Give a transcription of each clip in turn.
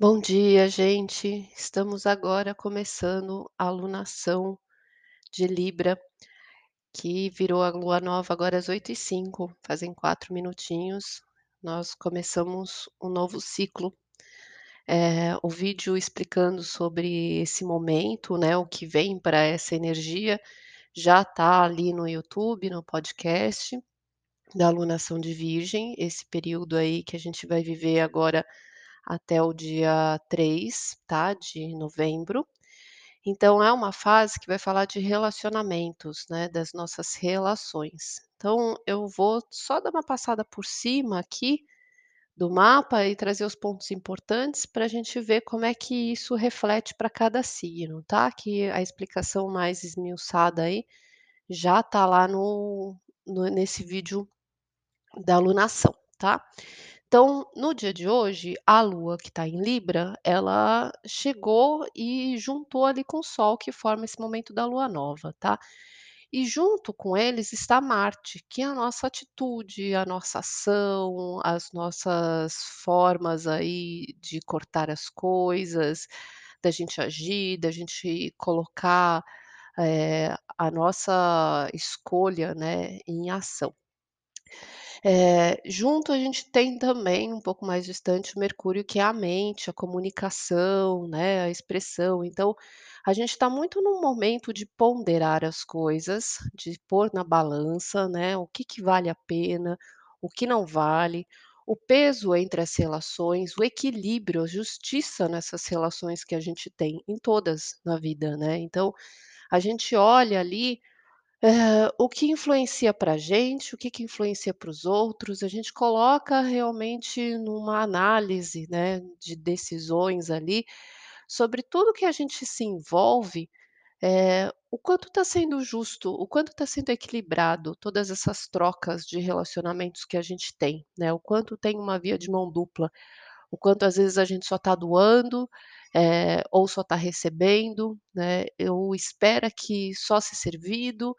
Bom dia, gente. Estamos agora começando a alunação de Libra, que virou a lua nova agora às 8h05, fazem 4 minutinhos. Nós começamos um novo ciclo. Eh, o vídeo explicando sobre esse momento, né, o que vem para essa energia, já tá ali no YouTube, no podcast, da alunação de Virgem, esse período aí que a gente vai viver agora até o dia 3, tá, de novembro. Então é uma fase que vai falar de relacionamentos, né, das nossas relações. Então eu vou só dar uma passada por cima aqui do mapa e trazer os pontos importantes pra gente ver como é que isso reflete para cada signo, tá, que a explicação mais esmiuçada aí já tá lá no no nesse vídeo da alunação, tá. Então, no dia de hoje, a lua que tá em Libra, ela chegou e juntou ali com o Sol, que forma esse momento da lua nova, tá. E junto com eles está Marte, que é a nossa atitude, a nossa ação, as nossas formas aí de cortar as coisas, da gente agir, da gente colocar, eh, a nossa escolha, né, em ação. Eh, junto a gente tem também, um pouco mais distante, o Mercúrio, que é a mente, a comunicação, né, a expressão. Então, a gente tá muito num momento de ponderar as coisas, de pôr na balança, né, o que que vale a pena, o que não vale, o peso entre as relações, o equilíbrio, a justiça nessas relações que a gente tem, em todas na vida, né. Então, a gente olha ali, eh, o que influencia pra gente, o que que influencia para os outros, a gente coloca realmente numa análise, né, de decisões ali, sobre tudo que a gente se envolve, eh, o quanto tá sendo justo, o quanto tá sendo equilibrado todas essas trocas de relacionamentos que a gente tem, né, o quanto tem uma via de mão dupla, o quanto às vezes a gente só tá doando, eh, ou só tá recebendo, né, ou espera que só ser servido,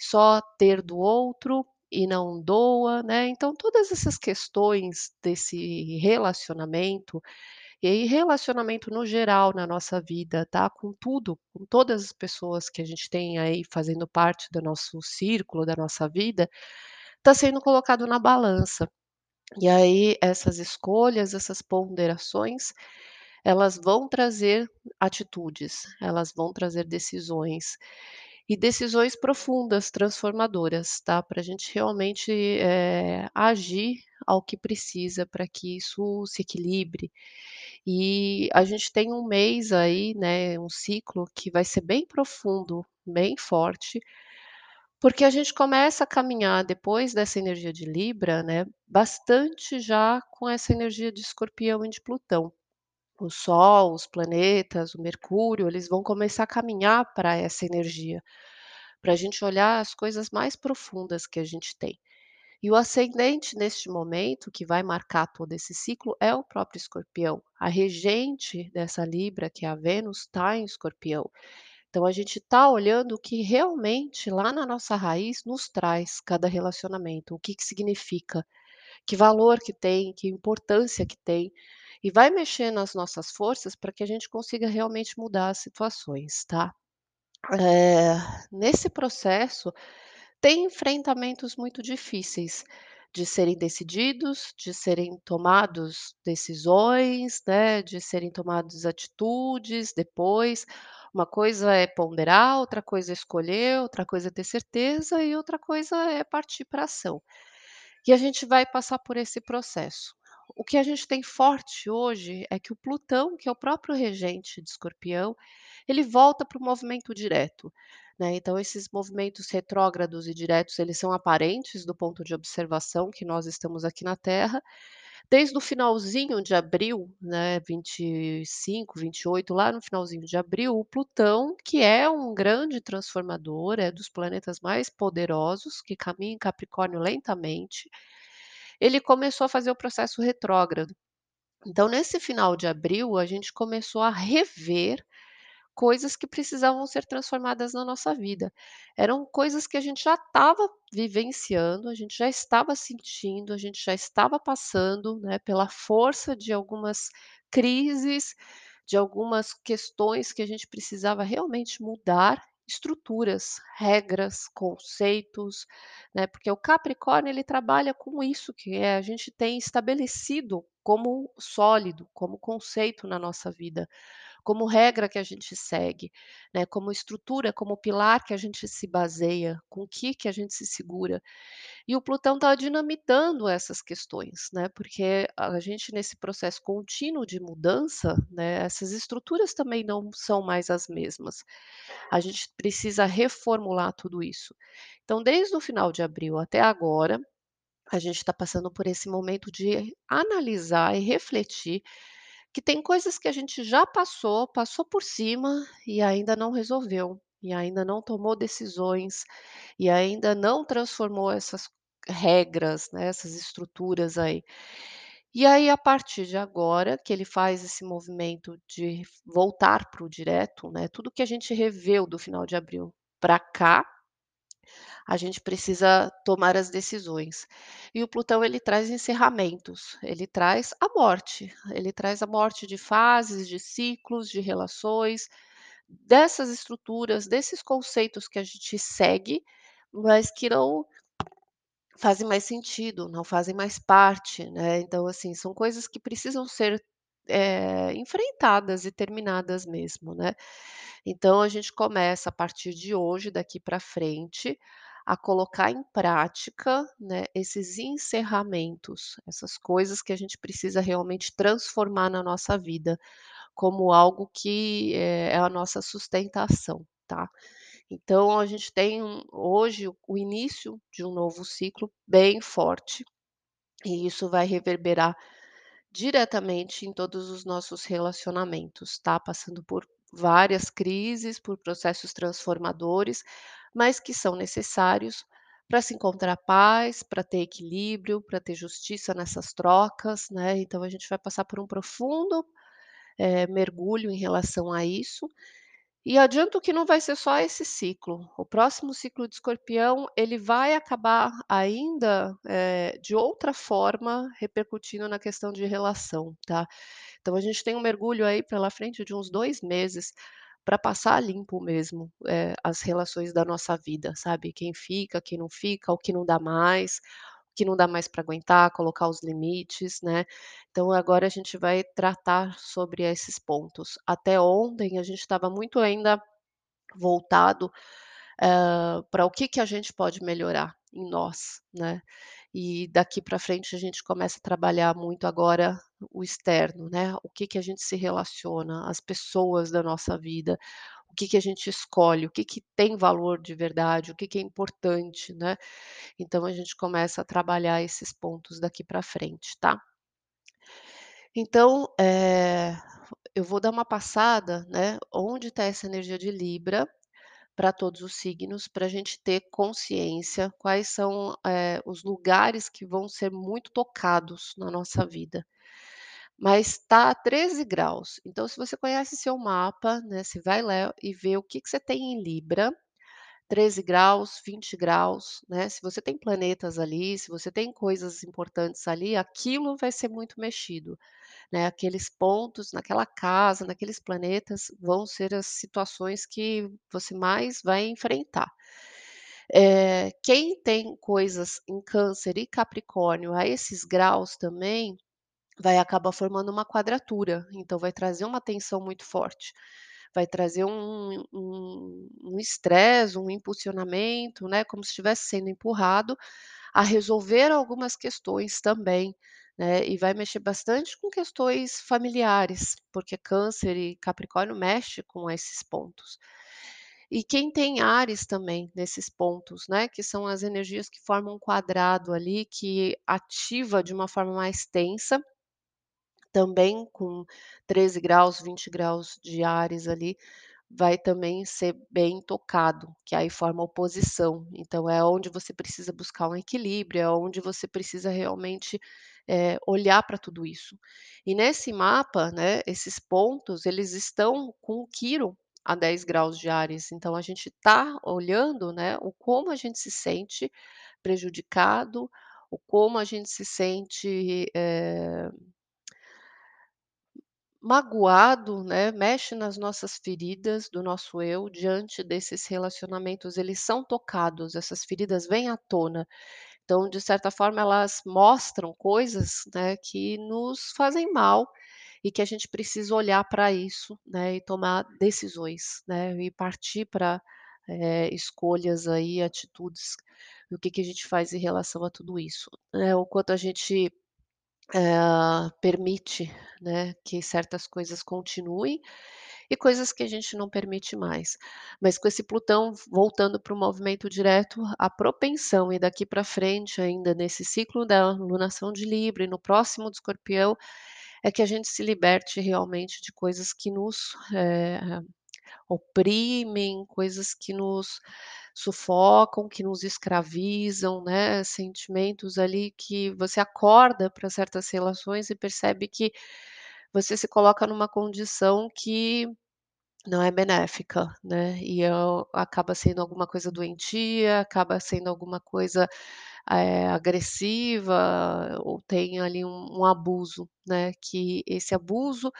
só ter do outro e não doa, né. Então todas essas questões desse relacionamento, e relacionamento no geral na nossa vida, tá, com tudo, com todas as pessoas que a gente tem aí fazendo parte do nosso círculo, da nossa vida, tá sendo colocado na balança. E aí essas escolhas, essas ponderações, elas vão trazer atitudes, elas vão trazer decisões, e decisões profundas, transformadoras, tá, pra gente realmente, eh, agir ao que precisa pra que isso se equilibre. E a gente tem um mês aí, né, um ciclo que vai ser bem profundo, bem forte, porque a gente começa a caminhar depois dessa energia de Libra, né, bastante já com essa energia de Escorpião e de Plutão. O Sol, os planetas, o Mercúrio, eles vão começar a caminhar pra essa energia, pra gente olhar as coisas mais profundas que a gente tem. E o ascendente neste momento, que vai marcar todo esse ciclo, é o próprio Escorpião. A regente dessa Libra, que é a Vênus, tá em Escorpião. Então a gente tá olhando o que realmente lá na nossa raiz nos traz cada relacionamento, o que que significa, que valor que tem, que importância que tem, e vai mexer nas nossas forças pra que a gente consiga realmente mudar as situações, tá. Eh, nesse processo, tem enfrentamentos muito difíceis de serem decididos, de serem tomados decisões, né, de serem tomados atitudes depois. Uma coisa é ponderar, outra coisa é escolher, outra coisa é ter certeza e outra coisa é partir pra ação. E a gente vai passar por esse processo. O que a gente tem forte hoje é que o Plutão, que é o próprio regente de Escorpião, ele volta para o movimento direto, né, então esses movimentos retrógrados e diretos, eles são aparentes do ponto de observação que nós estamos aqui na Terra. Desde o finalzinho de abril, né, 25, 28, lá no finalzinho de abril, o Plutão, que é um grande transformador, é dos planetas mais poderosos, que caminha em Capricórnio lentamente, ele começou a fazer o processo retrógrado. Então nesse final de abril, a gente começou a rever coisas que precisavam ser transformadas na nossa vida. Eram coisas que a gente já estava vivenciando, a gente já estava sentindo, a gente já estava passando, né, pela força de algumas crises, de algumas questões que a gente precisava realmente mudar estruturas, regras, conceitos, né, porque o Capricórnio ele trabalha com isso que é a gente tem estabelecido como sólido, como conceito na nossa vida, como regra que a gente segue, né, como estrutura, como pilar que a gente se baseia, com o que que a gente se segura. E o Plutão está dinamitando essas questões, né, porque a gente nesse processo contínuo de mudança, né, essas estruturas também não são mais as mesmas. A gente precisa reformular tudo isso. Então, desde o final de abril até agora, a gente está passando por esse momento de analisar e refletir que tem coisas que a gente já passou, passou por cima e ainda não resolveu, e ainda não tomou decisões, e ainda não transformou essas regras, né, essas estruturas aí. E aí, a partir de agora, que ele faz esse movimento de voltar para o direto, né, tudo que a gente reveu do final de abril para cá, a gente precisa tomar as decisões. E o Plutão ele traz encerramentos, ele traz a morte, ele traz a morte de fases, de ciclos, de relações, dessas estruturas, desses conceitos que a gente segue, mas que não fazem mais sentido, não fazem mais parte, né. Então, assim, são coisas que precisam ser, eh, enfrentadas e terminadas mesmo, né. Então a gente começa a partir de hoje, daqui para frente, a colocar em prática, né, esses encerramentos, essas coisas que a gente precisa realmente transformar na nossa vida, como algo que é é a nossa sustentação, tá. Então a gente tem hoje o início de um novo ciclo bem forte, e isso vai reverberar diretamente em todos os nossos relacionamentos, tá, passando por várias crises, por processos transformadores, mas que são necessários para se encontrar paz, para ter equilíbrio, para ter justiça nessas trocas, né. Então a gente vai passar por um profundo, eh, mergulho em relação a isso, e adianto que não vai ser só esse ciclo, o próximo ciclo de Escorpião, ele vai acabar ainda, eh, de outra forma, repercutindo na questão de relação, tá. Então a gente tem um mergulho aí pela frente de uns 2 meses, para passar limpo mesmo, eh, as relações da nossa vida, sabe, quem fica, quem não fica, o que não dá mais, que não dá mais para aguentar, colocar os limites, né. Então agora a gente vai tratar sobre esses pontos. Até ontem a gente estava muito ainda voltado, hã, para o que que a gente pode melhorar em nós, né. E daqui para frente a gente começa a trabalhar muito agora o externo, né, o que que a gente se relaciona, as pessoas da nossa vida, o que que a gente escolhe, o que que tem valor de verdade, o que que é importante, né. Então a gente começa a trabalhar esses pontos daqui para frente, tá. Então, eh, eu vou dar uma passada, né, onde está essa energia de Libra, para todos os signos, para a gente ter consciência quais são, eh, os lugares que vão ser muito tocados na nossa vida. Mas está a 13 graus, então se você conhece seu mapa, né, você vai lá e vê o que que você tem em Libra, 13 graus, 20 graus, né, se você tem planetas ali, se você tem coisas importantes ali, aquilo vai ser muito mexido, né, aqueles pontos naquela casa, naqueles planetas, vão ser as situações que você mais vai enfrentar. Eh, quem tem coisas em Câncer e Capricórnio a esses graus também, vai acabar formando uma quadratura, então vai trazer uma tensão muito forte, vai trazer um um um estresse, um impulsionamento, né, como se estivesse sendo empurrado a resolver algumas questões também, né, e vai mexer bastante com questões familiares, porque Câncer e Capricórnio mexe com esses pontos. E quem tem Áries também nesses pontos, né, que são as energias que formam um quadrado ali, que ativa de uma forma mais tensa também com 13 graus, 20 graus de Áries ali, vai também ser bem tocado, que aí forma oposição. Então é onde você precisa buscar um equilíbrio, é onde você precisa realmente, eh, olhar para tudo isso. E nesse mapa, né, esses pontos eles estão com o Quirón a 10 graus de Áries, então a gente está olhando, né, o como a gente se sente prejudicado, o como a gente se sente, eh magoado, né, mexe nas nossas feridas do nosso eu diante desses relacionamentos, eles são tocados, essas feridas vêm à tona. Então, de certa forma, elas mostram coisas, né, que nos fazem mal e que a gente precisa olhar para isso, né, e tomar decisões, né, e partir para, eh, escolhas aí, atitudes, o que que a gente faz em relação a tudo isso, né, o quanto a gente eh, permite, né, que certas coisas continuem e coisas que a gente não permite mais. Mas com esse Plutão voltando para o movimento direto, a propensão e daqui para frente ainda nesse ciclo da lunação de Libra e no próximo de Escorpião, é que a gente se liberte realmente de coisas que nos, eh, oprimem, coisas que nos sufocam, que nos escravizam, né, sentimentos ali que você acorda para certas relações e percebe que você se coloca numa condição que não é benéfica, né, e eu acaba sendo alguma coisa doentia, acaba sendo alguma coisa, eh, agressiva ou tem ali um um abuso, né, que esse abuso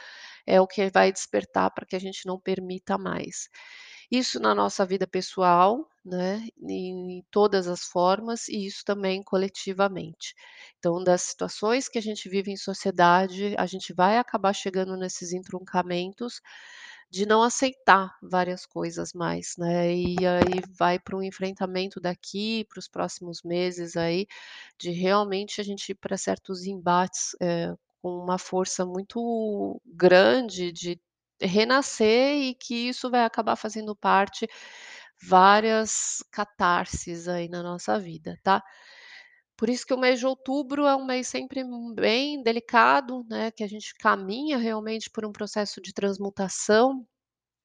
é o que vai despertar para que a gente não permita mais. Isso na nossa vida pessoal, né, em todas as formas e isso também coletivamente. Então, das situações que a gente vive em sociedade, a gente vai acabar chegando nesses entroncamentos de não aceitar várias coisas mais, né, e aí vai para um enfrentamento daqui para os próximos meses aí, de realmente a gente ir para certos embates, eh, com uma força muito grande de renascer e que isso vai acabar fazendo parte várias catarses aí na nossa vida, tá. Por isso que o mês de outubro é um mês sempre bem delicado, né, que a gente caminha realmente por um processo de transmutação,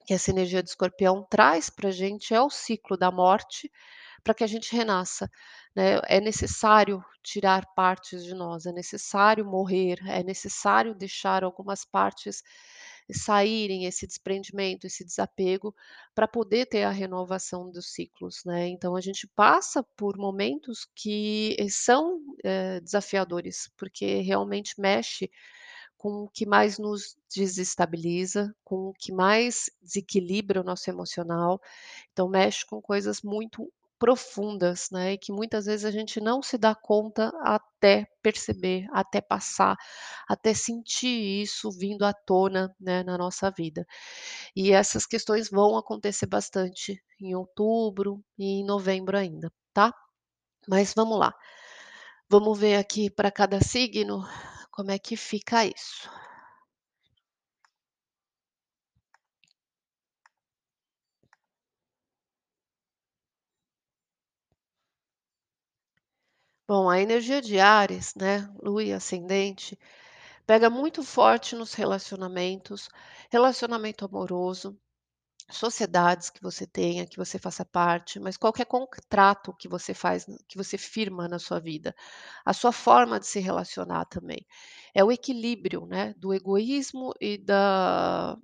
que essa energia de escorpião traz pra gente, é o ciclo da morte, para que a gente renasça, né. É necessário tirar partes de nós, é necessário morrer, é necessário deixar algumas partes saírem, esse desprendimento, esse desapego, para poder ter a renovação dos ciclos, né. Então a gente passa por momentos que são, eh, desafiadores, porque realmente mexe com o que mais nos desestabiliza, com o que mais desequilibra o nosso emocional, então mexe com coisas muito profundas, né, e que muitas vezes a gente não se dá conta até perceber, até passar, até sentir isso vindo à tona, né, na nossa vida. E essas questões vão acontecer bastante em outubro e em novembro ainda, tá. Mas vamos lá, vamos ver aqui para cada signo, como é que fica isso. Bom, a energia de Áries, né, Lua e ascendente, pega muito forte nos relacionamentos, relacionamento amoroso, sociedades que você tenha, que você faça parte, mas qualquer contrato que você faz, que você firma na sua vida, a sua forma de se relacionar também. É o equilíbrio, né, do egoísmo e da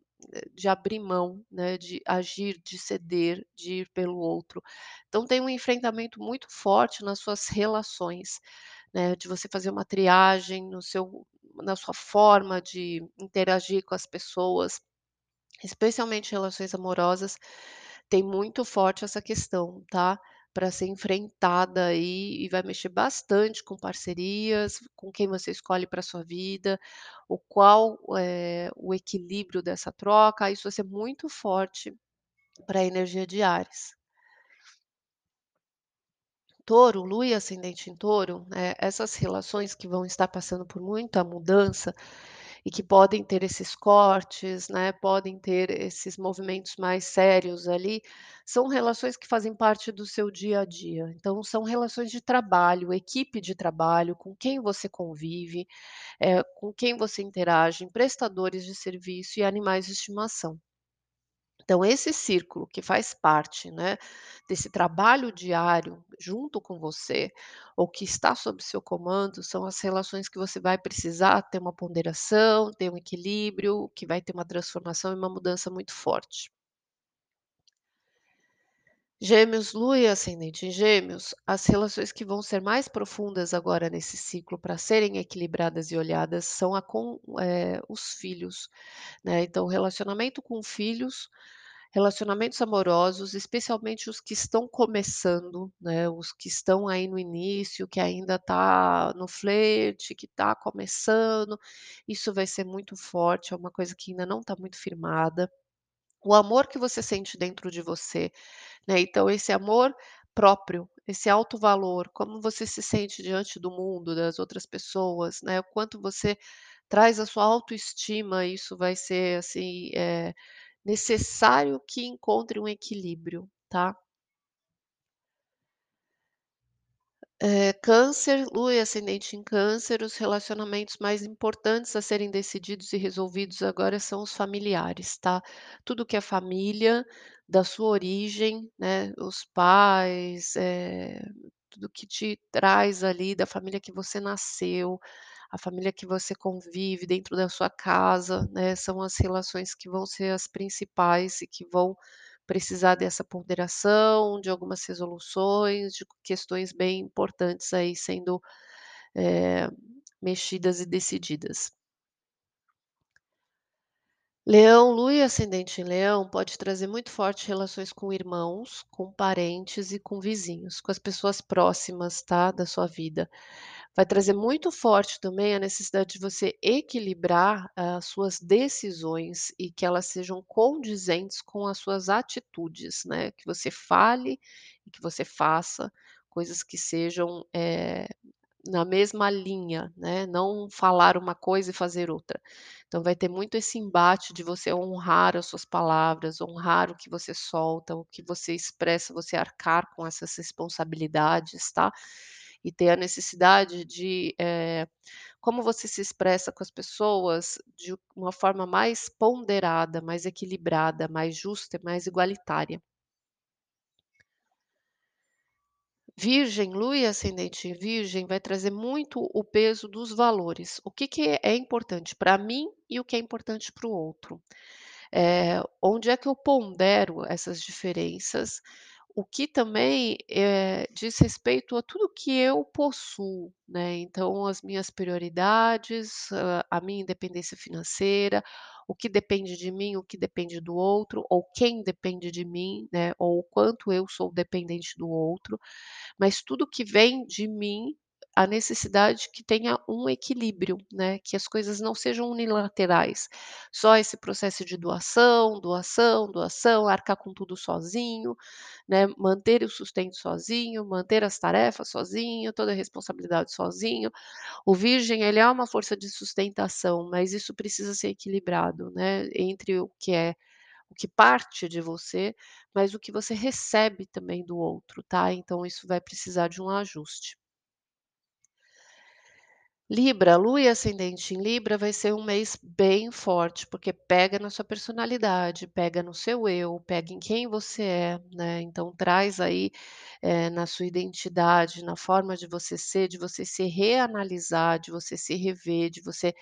de abrir mão, né, de agir, de ceder, de ir pelo outro. Então tem um enfrentamento muito forte nas suas relações, né, de você fazer uma triagem no seu na sua forma de interagir com as pessoas, especialmente relações amorosas, tem muito forte essa questão, tá, para ser enfrentada aí e vai mexer bastante com parcerias, com quem você escolhe para sua vida, o qual, eh, o equilíbrio dessa troca, isso vai ser muito forte para a energia de Áries. Touro, Lua e ascendente em Touro, eh, essas relações que vão estar passando por muita mudança e que podem ter esses cortes, né, podem ter esses movimentos mais sérios ali, são relações que fazem parte do seu dia a dia. Então são relações de trabalho, equipe de trabalho, com quem você convive, eh, com quem você interage, prestadores de serviço e animais de estimação. Então esse círculo que faz parte, né, desse trabalho diário junto com você, ou que está sob seu comando, são as relações que você vai precisar ter uma ponderação, ter um equilíbrio, que vai ter uma transformação e uma mudança muito forte. Gêmeos, Lua e ascendente em Gêmeos, as relações que vão ser mais profundas agora nesse ciclo para serem equilibradas e olhadas são a com eh, os filhos, né, então relacionamento com filhos, relacionamentos amorosos, especialmente os que estão começando, né, os que estão aí no início, que ainda está no flerte, que está começando, isso vai ser muito forte, é uma coisa que ainda não está muito firmada. O amor que você sente dentro de você, né, então esse amor próprio, esse alto valor, como você se sente diante do mundo, das outras pessoas, né, o quanto você traz a sua autoestima, isso vai ser, assim, eh, necessário que encontre um equilíbrio, tá. Eh, Câncer, Lua e ascendente em Câncer, os relacionamentos mais importantes a serem decididos e resolvidos agora são os familiares, tá. Tudo que é família, da sua origem, né, os pais, eh, tudo que te traz ali da família que você nasceu, a família que você convive dentro da sua casa, né, são as relações que vão ser as principais e que vão precisar dessa ponderação, de algumas resoluções, de questões bem importantes aí sendo, eh, mexidas e decididas. Leão, Lua e ascendente em Leão pode trazer muito forte relações com irmãos, com parentes e com vizinhos, com as pessoas próximas, tá, da sua vida. Vai trazer muito forte também a necessidade de você equilibrar as suas decisões e que elas sejam condizentes com as suas atitudes, né, que você fale e que você faça coisas que sejam, eh, na mesma linha, né, não falar uma coisa e fazer outra. Então vai ter muito esse embate de você honrar as suas palavras, honrar o que você solta, o que você expressa, você arcar com essas responsabilidades, tá. E ter a necessidade de, eh, como você se expressa com as pessoas de uma forma mais ponderada, mais equilibrada, mais justa e mais igualitária. Virgem, Lua e ascendente em Virgem vai trazer muito o peso dos valores. O que que é importante para mim e o que é importante para o outro. Eh, onde é que eu pondero essas diferenças, o que também, eh, diz respeito a tudo que eu possuo, né, então as minhas prioridades, hã, a minha independência financeira, o que depende de mim, o que depende do outro, ou quem depende de mim, né, ou o quanto eu sou dependente do outro. Mas tudo que vem de mim, a necessidade que tenha um equilíbrio, né, que as coisas não sejam unilaterais. Só esse processo de doação, doação, doação, arcar com tudo sozinho, né, manter o sustento sozinho, manter as tarefas sozinho, toda a responsabilidade sozinho. O Virgem, ele é uma força de sustentação, mas isso precisa ser equilibrado, né, entre o que é o que parte de você, mas o que você recebe também do outro, tá. Então isso vai precisar de um ajuste. Libra, Lua e ascendente em Libra vai ser um mês bem forte, porque pega na sua personalidade, pega no seu eu, pega em quem você é, né, então traz aí, eh, na sua identidade, na forma de você ser, de você se reanalisar, de você se rever, de você,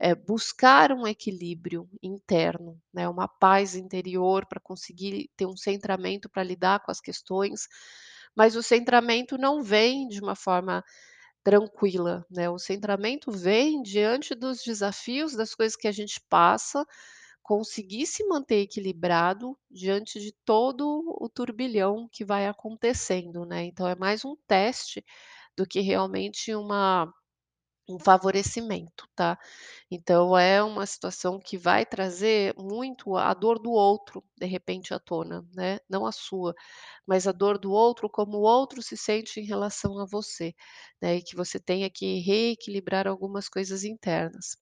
eh, buscar um equilíbrio interno, né, uma paz interior para conseguir ter um centramento para lidar com as questões, mas o centramento não vem de uma forma tranquila, né, o centramento vem diante dos desafios, das coisas que a gente passa, conseguir se manter equilibrado diante de todo o turbilhão que vai acontecendo, né, então é mais um teste do que realmente uma um favorecimento, tá. Então é uma situação que vai trazer muito a dor do outro, de repente à tona, né, não a sua, mas a dor do outro, como o outro se sente em relação a você, né, e que você tenha que reequilibrar algumas coisas internas.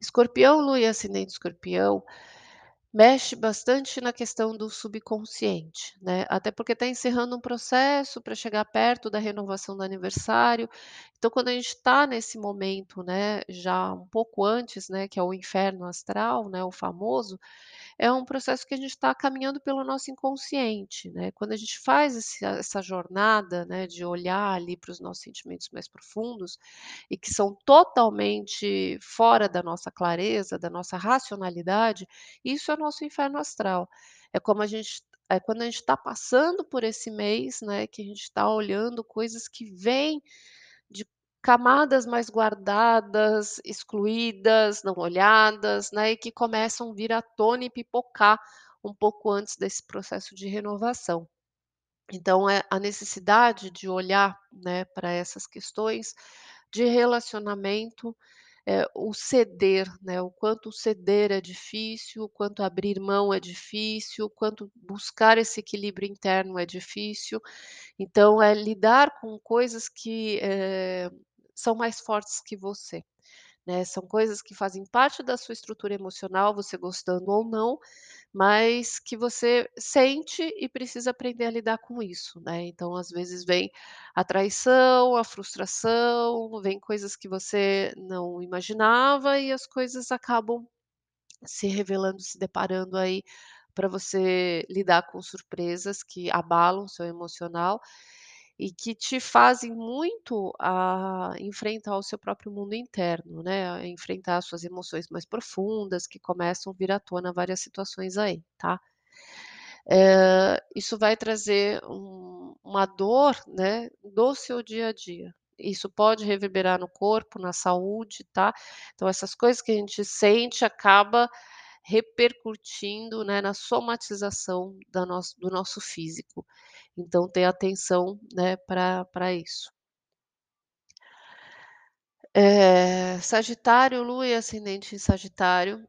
Escorpião, Lua e ascendente Escorpião, mexe bastante na questão do subconsciente, né, até porque está encerrando um processo para chegar perto da renovação do aniversário, então quando a gente está nesse momento, né, já um pouco antes, né, que é o inferno astral, né, o famoso, é um processo que a gente está caminhando pelo nosso inconsciente, né, quando a gente faz esse essa jornada, né, de olhar ali para os nossos sentimentos mais profundos, e que são totalmente fora da nossa clareza, da nossa racionalidade, isso é o nosso inferno astral. É como a gente é quando a gente está passando por esse mês, né, que a gente está olhando coisas que vêm de camadas mais guardadas, excluídas, não olhadas, né, e que começam a vir à tona e pipocar um pouco antes desse processo de renovação. Então é a necessidade de olhar, né, para essas questões de relacionamento, eh, o ceder, né, o quanto ceder é difícil, o quanto abrir mão é difícil, o quanto buscar esse equilíbrio interno é difícil. Então é lidar com coisas que, eh, são mais fortes que você, né, são coisas que fazem parte da sua estrutura emocional, você gostando ou não, mas que você sente e precisa aprender a lidar com isso, né. Então, às vezes, vem a traição, a frustração, vem coisas que você não imaginava e as coisas acabam se revelando, se deparando aí para você lidar com surpresas que abalam seu emocional e que te fazem muito a enfrentar o seu próprio mundo interno, né, a enfrentar as suas emoções mais profundas que começam a vir à tona várias situações aí, tá. Eh, isso vai trazer um uma dor, né, do seu dia a dia. Isso pode reverberar no corpo, na saúde, tá. Então essas coisas que a gente sente acaba repercutindo, né, na somatização nosso do nosso físico. Então ter atenção, né, pra isso. Eh, Sagitário, Lua e ascendente em Sagitário,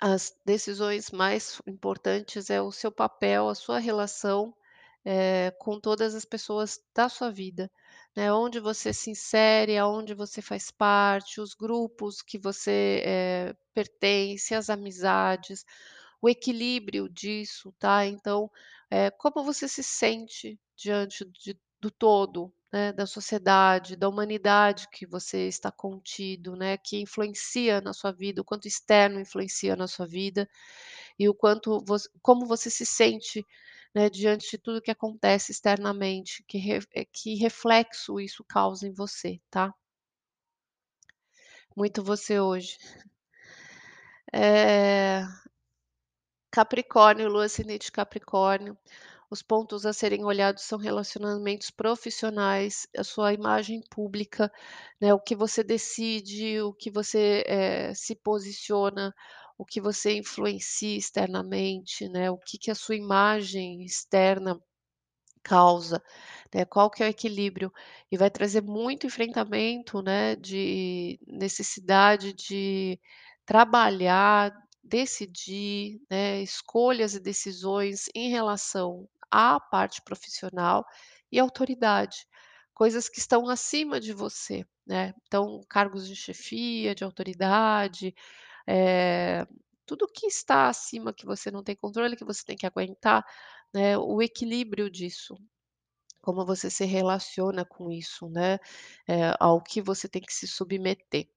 as decisões mais importantes é o seu papel, a sua relação, eh, com todas as pessoas da sua vida, né, onde você se insere, aonde você faz parte, os grupos que você, eh, pertence, as amizades, o equilíbrio disso, tá. Então, eh, como você se sente diante de do todo, né, da sociedade, da humanidade que você está contido, né, que influencia na sua vida, o quanto externo influencia na sua vida, e o quanto voc como você se sente, né, diante de tudo que acontece externamente, que re eh, que reflexo isso causa em você, tá. Muito você hoje. Eh Capricórnio, Lua ascendente Capricórnio, os pontos a serem olhados são relacionamentos profissionais, a sua imagem pública, né, o que você decide, o que você, eh, se posiciona, o que você influencia externamente, né, o que que a sua imagem externa causa, né, qual que é o equilíbrio. E vai trazer muito enfrentamento, né, de necessidade de trabalhar, decidir, né, escolhas e decisões em relação à parte profissional e autoridade, coisas que estão acima de você, né. Então, cargos de chefia, de autoridade, eh, tudo que está acima, que você não tem controle, que você tem que aguentar, né, o equilíbrio disso. Como você se relaciona com isso, né, eh, ao que você tem que se submeter.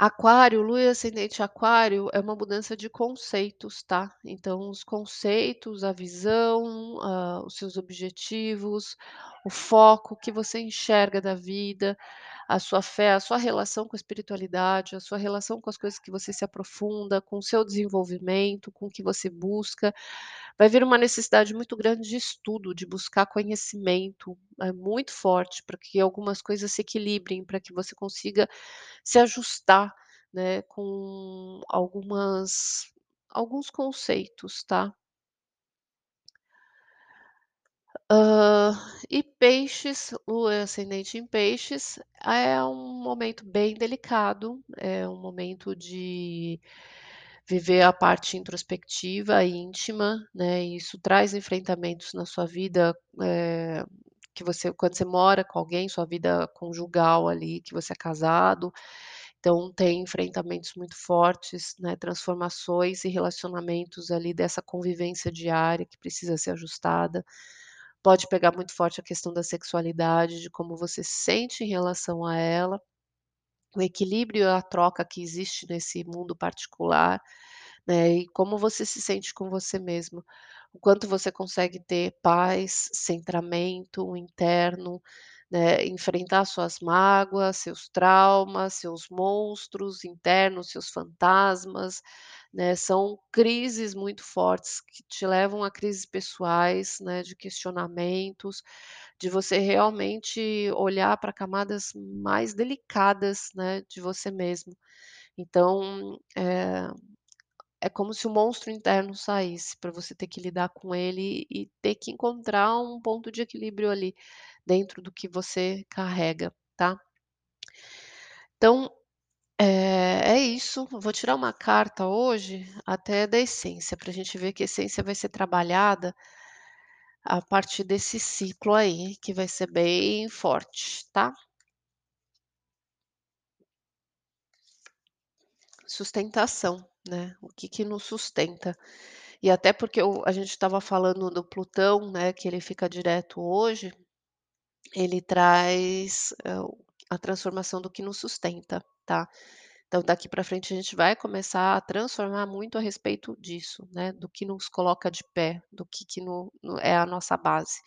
Aquário, Lua e ascendente Aquário é uma mudança de conceitos, tá. Então os conceitos, a visão, hã, os seus objetivos, o foco que você enxerga da vida, a sua fé, a sua relação com a espiritualidade, a sua relação com as coisas que você se aprofunda, com o seu desenvolvimento, com o que você busca. Vai vir uma necessidade muito grande de estudo, de buscar conhecimento, é muito forte, para que algumas coisas se equilibrem, para que você consiga se ajustar, né, com algumas alguns conceitos, tá. E Peixes, é ascendente em Peixes, é um momento bem delicado, é um momento de viver a parte introspectiva e íntima, né, isso traz enfrentamentos na sua vida, eh, que você quando você mora com alguém, sua vida conjugal ali, que você é casado, então tem enfrentamentos muito fortes, né, transformações e relacionamentos ali dessa convivência diária que precisa ser ajustada. Pode pegar muito forte a questão da sexualidade, de como você se sente em relação a ela, o equilíbrio e a troca que existe nesse mundo particular, né, e como você se sente com você mesmo. O quanto você consegue ter paz, centramento interno, né, enfrentar suas mágoas, seus traumas, seus monstros internos, seus fantasmas, né, são crises muito fortes que te levam a crises pessoais, né, de questionamentos, de você realmente olhar para camadas mais delicadas, né, de você mesmo. Então, eh, é como se o monstro interno saísse para você ter que lidar com ele e ter que encontrar um ponto de equilíbrio ali, dentro do que você carrega, tá. Então, eh, é isso, vou tirar uma carta hoje, até da essência, para a gente ver que essência vai ser trabalhada a partir desse ciclo aí, que vai ser bem forte, tá. Sustentação, né, o que que nos sustenta. E até porque o a gente estava falando do Plutão, né, que ele fica direto hoje, ele traz, o a transformação do que nos sustenta, tá. Então daqui para frente a gente vai começar a transformar muito a respeito disso, né, do que nos coloca de pé, do que que no no é a nossa base.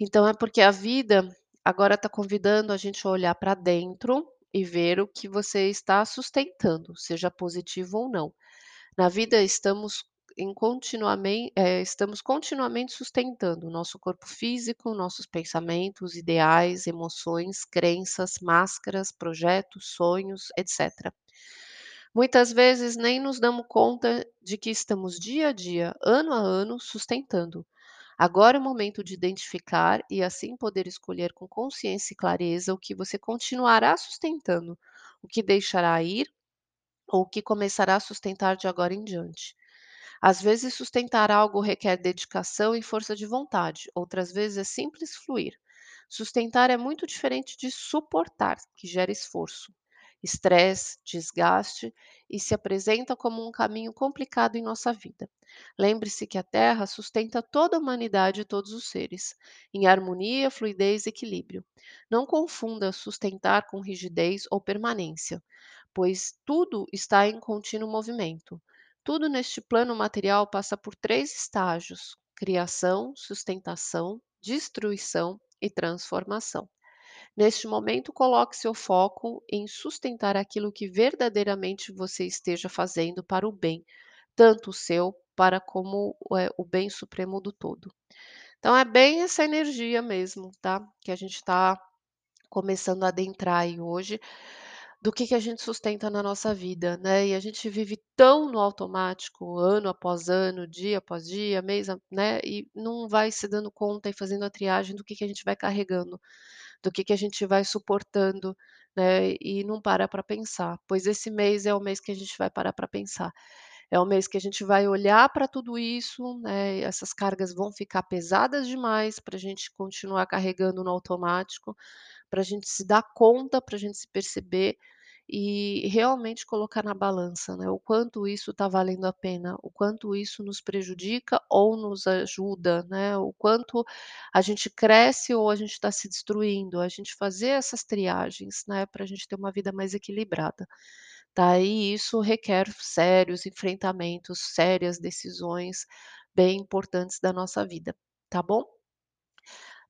Então é porque a vida agora está convidando a gente a olhar para dentro e ver o que você está sustentando, seja positivo ou não. Na vida estamos em continuamen eh, estamos continuamente sustentando o nosso corpo físico, nossos pensamentos, ideais, emoções, crenças, máscaras, projetos, sonhos, etc. Muitas vezes nem nos damos conta de que estamos dia a dia, ano a ano, sustentando. Agora é o momento de identificar e assim poder escolher com consciência e clareza o que você continuará sustentando, o que deixará ir ou o que começará a sustentar de agora em diante. Às vezes, sustentar algo requer dedicação e força de vontade, outras vezes é simples fluir. Sustentar é muito diferente de suportar, que gera esforço, estresse, desgaste e se apresenta como um caminho complicado em nossa vida. Lembre-se que a Terra sustenta toda a humanidade e todos os seres, em harmonia, fluidez e equilíbrio. Não confunda sustentar com rigidez ou permanência, pois tudo está em contínuo movimento. Tudo neste plano material passa por três estágios: criação, sustentação, destruição e transformação. Neste momento, coloque seu foco em sustentar aquilo que verdadeiramente você esteja fazendo para o bem, tanto o seu para como eh, o bem supremo do todo. Então é bem essa energia mesmo, tá? Que a gente está começando a adentrar aí hoje, do que que a gente sustenta na nossa vida, né? E a gente vive tão no automático, ano após ano, dia após dia, mês né, e não vai se dando conta e fazendo a triagem do que que a gente vai carregando, do que que a gente vai suportando, né, e não para para pensar, pois esse mês é o mês que a gente vai parar para pensar. É o mês que a gente vai olhar para tudo isso, né, essas cargas vão ficar pesadas demais para a gente continuar carregando no automático, para a gente se dar conta, para a gente se perceber e realmente colocar na balança, né, o quanto isso está valendo a pena, o quanto isso nos prejudica ou nos ajuda, né, o quanto a gente cresce ou a gente está se destruindo, a gente fazer essas triagens, né, para a gente ter uma vida mais equilibrada, tá, e isso requer sérios enfrentamentos, sérias decisões bem importantes da nossa vida, tá bom?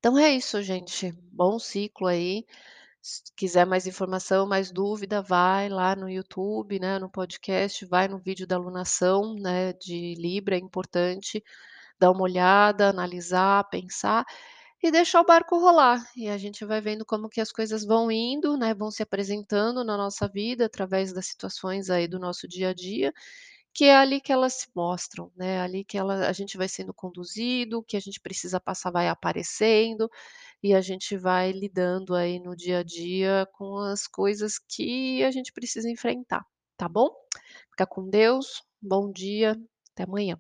Então é isso gente, bom ciclo aí, se quiser mais informação, mais dúvida, vai lá no YouTube, né, no podcast, vai no vídeo da alunação, né, de Libra, é importante, dar uma olhada, analisar, pensar e deixar o barco rolar, e a gente vai vendo como que as coisas vão indo, né, vão se apresentando na nossa vida através das situações aí do nosso dia a dia, que é ali que elas se mostram, né, ali que ela a gente vai sendo conduzido, o que a gente precisa passar vai aparecendo, e a gente vai lidando aí no dia a dia com as coisas que a gente precisa enfrentar, tá bom? Fica com Deus, bom dia, até amanhã.